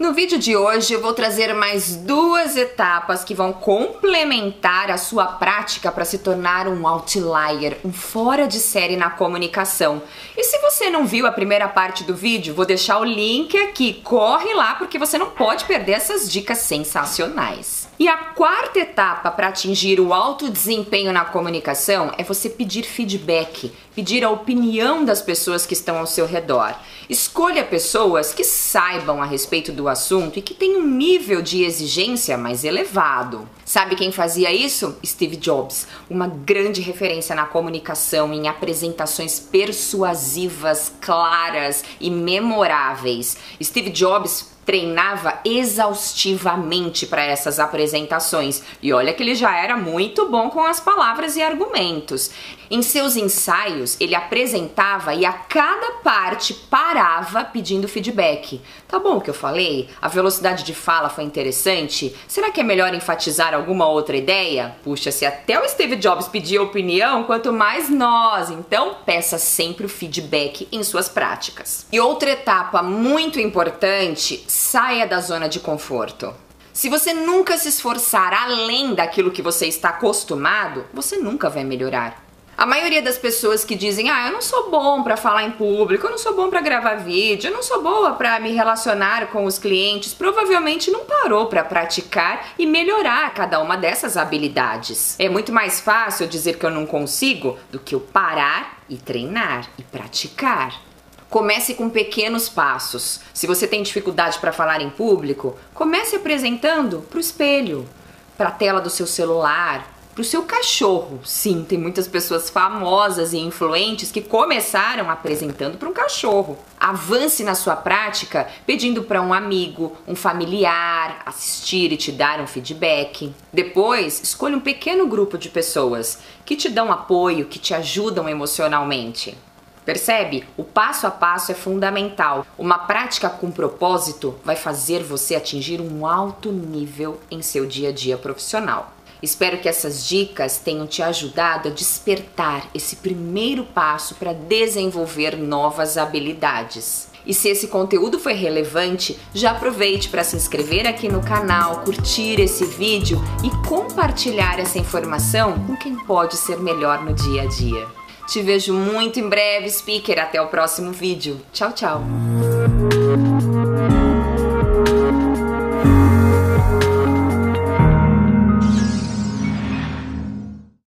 No vídeo de hoje eu vou trazer mais duas etapas que vão complementar a sua prática para se tornar um outlier, um fora de série na comunicação. E se você não viu a primeira parte do vídeo, vou deixar o link aqui. Corre lá porque você não pode perder essas dicas sensacionais. E a quarta etapa para atingir o alto desempenho na comunicação é você pedir feedback, pedir a opinião das pessoas que estão ao seu redor. Escolha pessoas que saibam a respeito do assunto e que tenham um nível de exigência mais elevado. Sabe quem fazia isso? Steve Jobs, uma grande referência na comunicação, em apresentações persuasivas, claras e memoráveis. Steve Jobs treinava exaustivamente para essas apresentações. E olha que ele já era muito bom com as palavras e argumentos. Em seus ensaios, ele apresentava e a cada parte parava pedindo feedback. Tá bom o que eu falei? A velocidade de fala foi interessante? Será que é melhor enfatizar alguma outra ideia? Puxa, se até o Steve Jobs pedia opinião, quanto mais nós. Então, peça sempre o feedback em suas práticas. E outra etapa muito importante, saia da zona de conforto. Se você nunca se esforçar além daquilo que você está acostumado, você nunca vai melhorar. A maioria das pessoas que dizem: "Ah, eu não sou bom para falar em público, eu não sou bom para gravar vídeo, eu não sou boa para me relacionar com os clientes", provavelmente não parou para praticar e melhorar cada uma dessas habilidades. É muito mais fácil dizer que eu não consigo do que eu parar e treinar e praticar. Comece com pequenos passos. Se você tem dificuldade para falar em público, comece apresentando para o espelho, para a tela do seu celular, para o seu cachorro. Sim, tem muitas pessoas famosas e influentes que começaram apresentando para um cachorro. Avance na sua prática pedindo para um amigo, um familiar assistir e te dar um feedback. Depois, escolha um pequeno grupo de pessoas que te dão apoio, que te ajudam emocionalmente. Percebe? O passo a passo é fundamental. Uma prática com propósito vai fazer você atingir um alto nível em seu dia a dia profissional. Espero que essas dicas tenham te ajudado a despertar esse primeiro passo para desenvolver novas habilidades. E se esse conteúdo foi relevante, já aproveite para se inscrever aqui no canal, curtir esse vídeo e compartilhar essa informação com quem pode ser melhor no dia a dia. Te vejo muito em breve, speaker. Até o próximo vídeo. Tchau, tchau.